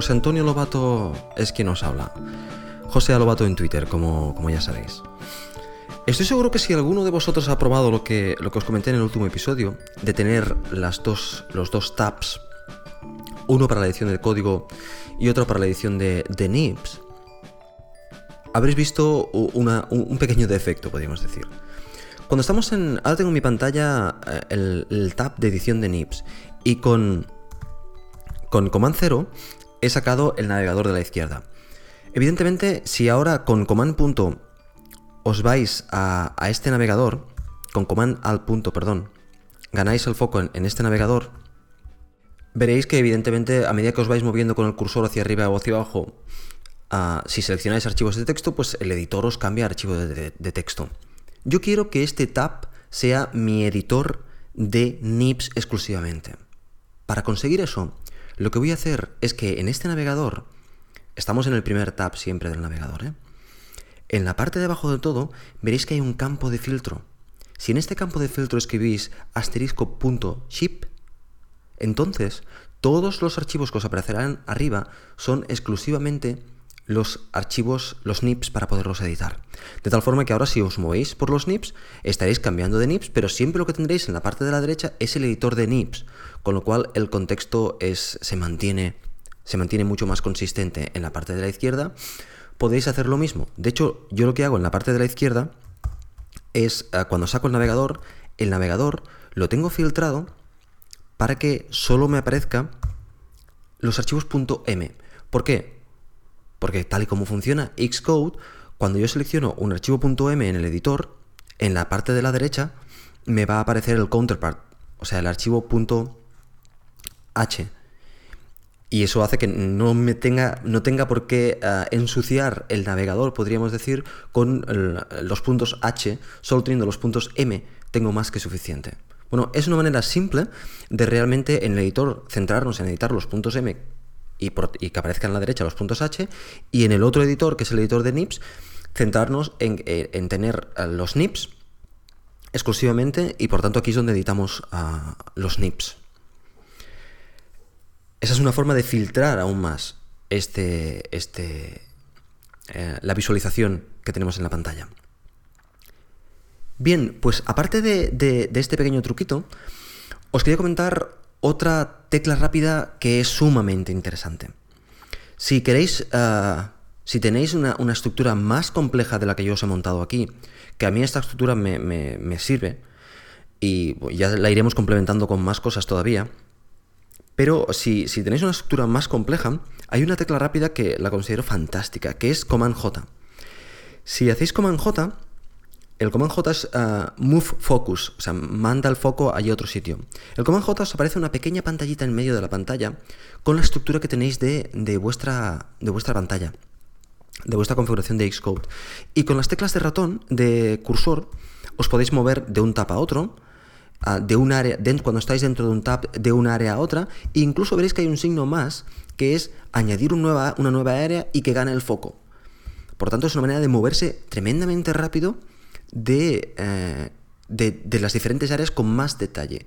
José Antonio Lobato es quien os habla. José Lobato en Twitter, como, como ya sabéis. Estoy seguro que si alguno de vosotros ha probado lo que, lo que os comenté en el último episodio, de tener las dos, los dos tabs, uno para la edición del código y otro para la edición de, de NIPS, habréis visto un pequeño defecto, podríamos decir. Cuando estamos en... Ahora tengo en mi pantalla eh, el, el tab de edición de NIPS y con con Command 0 he sacado el navegador de la izquierda. Evidentemente, si ahora con Command punto os vais a, este navegador, con Command al punto, perdón, ganáis el foco en, este navegador, veréis que evidentemente a medida que os vais moviendo con el cursor hacia arriba o hacia abajo, ah, si seleccionáis archivos de texto, pues el editor os cambia archivo de, de texto. Yo quiero que este tab sea mi editor de NIPS exclusivamente. Para conseguir eso, lo que voy a hacer es que en este navegador, estamos en el primer tab siempre del navegador, ¿eh? en la parte de abajo de todo veréis que hay un campo de filtro. Si en este campo de filtro escribís asterisco.ship, entonces todos los archivos que os aparecerán arriba son exclusivamente los archivos, los NIPs para poderlos editar. De tal forma que ahora si os movéis por los NIPs, estaréis cambiando de NIPs, pero siempre lo que tendréis en la parte de la derecha es el editor de NIPs, con lo cual el contexto es, se, mantiene, se mantiene mucho más consistente en la parte de la izquierda. Podéis hacer lo mismo. De hecho, yo lo que hago en la parte de la izquierda es eh, cuando saco el navegador, el navegador lo tengo filtrado para que solo me aparezca los archivos .m. ¿Por qué? Porque tal y como funciona Xcode, cuando yo selecciono un archivo .m en el editor, en la parte de la derecha me va a aparecer el counterpart, o sea, el archivo .h. Y eso hace que no me tenga, no tenga por qué eh, ensuciar el navegador, podríamos decir, con los puntos H, solo teniendo los puntos M, tengo más que suficiente. Bueno, es una manera simple de realmente en el editor centrarnos en editar los puntos M y, que aparezcan a la derecha los puntos H, y en el otro editor, que es el editor de NIPS, centrarnos en, tener eh, los NIPS exclusivamente, y por tanto aquí es donde editamos ah, los NIPS. Esa es una forma de filtrar aún más este, este, eh, la visualización que tenemos en la pantalla. Bien, pues aparte de este pequeño truquito, os quería comentar otra tecla rápida que es sumamente interesante. Si queréis, eh, si tenéis una, estructura más compleja de la que yo os he montado aquí, que a mí esta estructura me, sirve, y ya la iremos complementando con más cosas todavía, pero si, si, tenéis una estructura más compleja, hay una tecla rápida que la considero fantástica, que es Command J. Si hacéis Command J, el Command J es eh, Move Focus, o sea, manda el foco a otro sitio. El Command J os aparece una pequeña pantallita en medio de la pantalla con la estructura que tenéis de, vuestra, de vuestra pantalla, de vuestra configuración de Xcode. Y con las teclas de ratón, de cursor, os podéis mover de un tab a otro, de un área, cuando estáis dentro de un tab, de una área a otra, e incluso veréis que hay un signo más que es añadir nueva, una nueva área y que gane el foco. Por tanto, es una manera de moverse tremendamente rápido eh, de, de, las diferentes áreas con más detalle.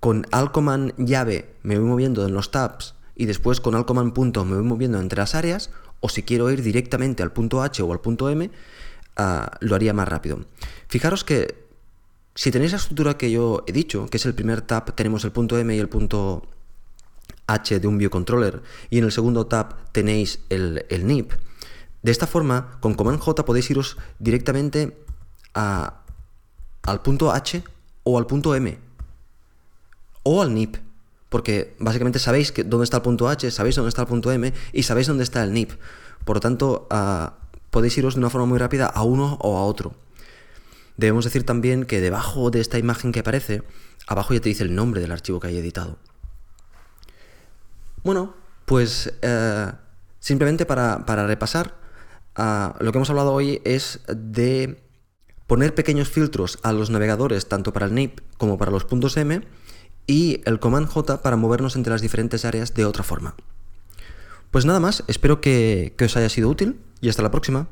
Con Alcoman llave me voy moviendo en los tabs y después con Alcoman punto me voy moviendo entre las áreas, o si quiero ir directamente al punto H o al punto M, ah, lo haría más rápido. Fijaros que si tenéis la estructura que yo he dicho, que es el primer tab, tenemos el punto M y el punto H de un biocontroller, y en el segundo tab tenéis el, el NIP, de esta forma, con Command J podéis iros directamente al punto H o al punto M. O al NIP. Porque básicamente sabéis que dónde está el punto H, sabéis dónde está el punto M y sabéis dónde está el NIP. Por lo tanto, ah, podéis iros de una forma muy rápida a uno o a otro. Debemos decir también que debajo de esta imagen que aparece, abajo ya te dice el nombre del archivo que hay editado. Bueno, pues eh, simplemente para, repasar, ah, lo que hemos hablado hoy es de poner pequeños filtros a los navegadores tanto para el NIP como para los puntos M y el Command J para movernos entre las diferentes áreas de otra forma. Pues nada más, espero que, que os haya sido útil y hasta la próxima.